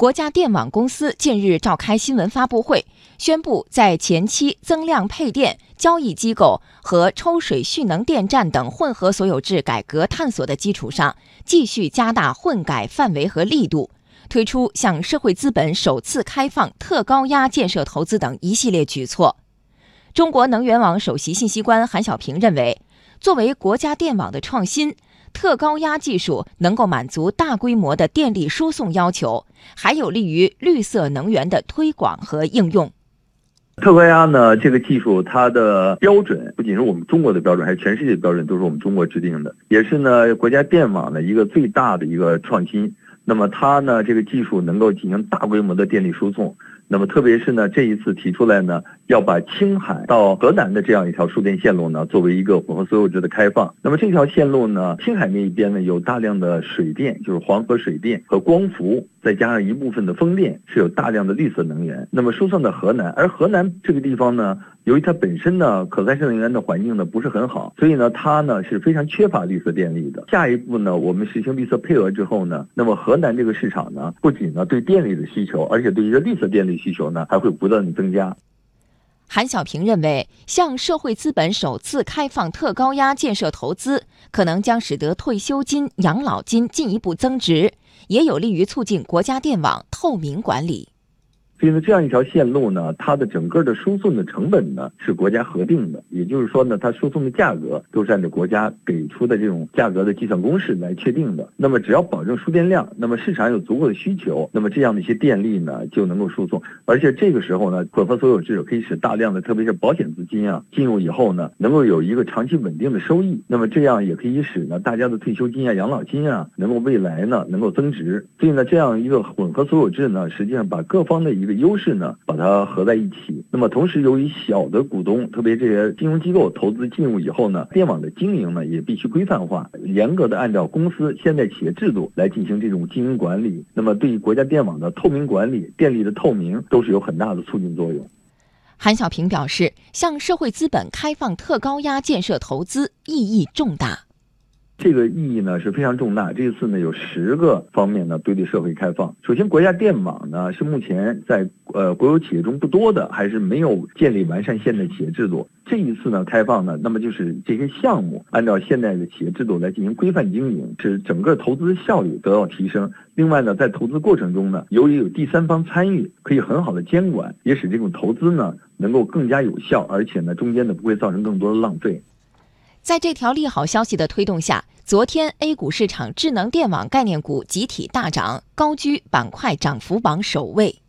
国家电网公司近日召开新闻发布会，宣布在前期增量配电、交易机构和抽水蓄能电站等混合所有制改革探索的基础上，继续加大混改范围和力度，推出向社会资本首次开放特高压建设投资等一系列举措。中国能源网首席信息官韩晓平认为，作为国家电网的创新。特高压技术能够满足大规模的电力输送要求，还有利于绿色能源的推广和应用。特高压呢，这个技术它的标准不仅是我们中国的标准，还是全世界的标准，都是我们中国制定的，也是呢国家电网的一个最大的一个创新。那么它呢，这个技术能够进行大规模的电力输送。那么特别是呢，这一次提出来呢，要把青海到河南的这样一条输电线路呢，作为一个混合所有制的开放。那么这条线路呢，青海那一边呢，有大量的水电，就是黄河水电和光伏，再加上一部分的风电，是有大量的绿色能源。那么输送到河南，而河南这个地方呢。由于它本身呢，可再生能源的环境呢不是很好，所以呢，它呢是非常缺乏绿色电力的。下一步呢，我们实行绿色配额之后呢，那么河南这个市场呢，不仅呢对电力的需求，而且对于绿色电力需求呢，还会不断的增加。韩小平认为，向社会资本首次开放特高压建设投资，可能将使得退休金、养老金进一步增值，也有利于促进国家电网透明管理。所以呢，这样一条线路呢，它的整个的输送的成本呢是国家核定的，也就是说呢，它输送的价格都是按照国家给出的这种价格的计算公式来确定的。那么只要保证输电量，那么市场有足够的需求，那么这样的一些电力呢就能够输送。而且这个时候呢，混合所有制可以使大量的，特别是保险资金啊进入以后呢，能够有一个长期稳定的收益。那么这样也可以使呢大家的退休金啊、养老金啊能够未来呢能够增值。所以呢，这样一个混合所有制呢，实际上把各方的一个优势呢，把它合在一起。那么同时，由于小的股东，特别这些金融机构投资进入以后呢，电网的经营呢也必须规范化，严格的按照公司现代企业制度来进行这种经营管理。那么对于国家电网的透明管理、电力的透明，都是有很大的促进作用。韩小平表示，向社会资本开放特高压建设投资意义重大。这个意义呢是非常重大。这一次呢有十个方面呢对对社会开放。首先，国家电网呢是目前在呃国有企业中不多的，还是没有建立完善现代企业制度。这一次呢开放呢，那么就是这些项目按照现代的企业制度来进行规范经营，使整个投资效率得到提升。另外呢，在投资过程中呢，由于有第三方参与，可以很好的监管，也使这种投资呢能够更加有效，而且呢中间呢不会造成更多的浪费。在这条利好消息的推动下，昨天 A 股市场智能电网概念股集体大涨，高居板块涨幅榜首位。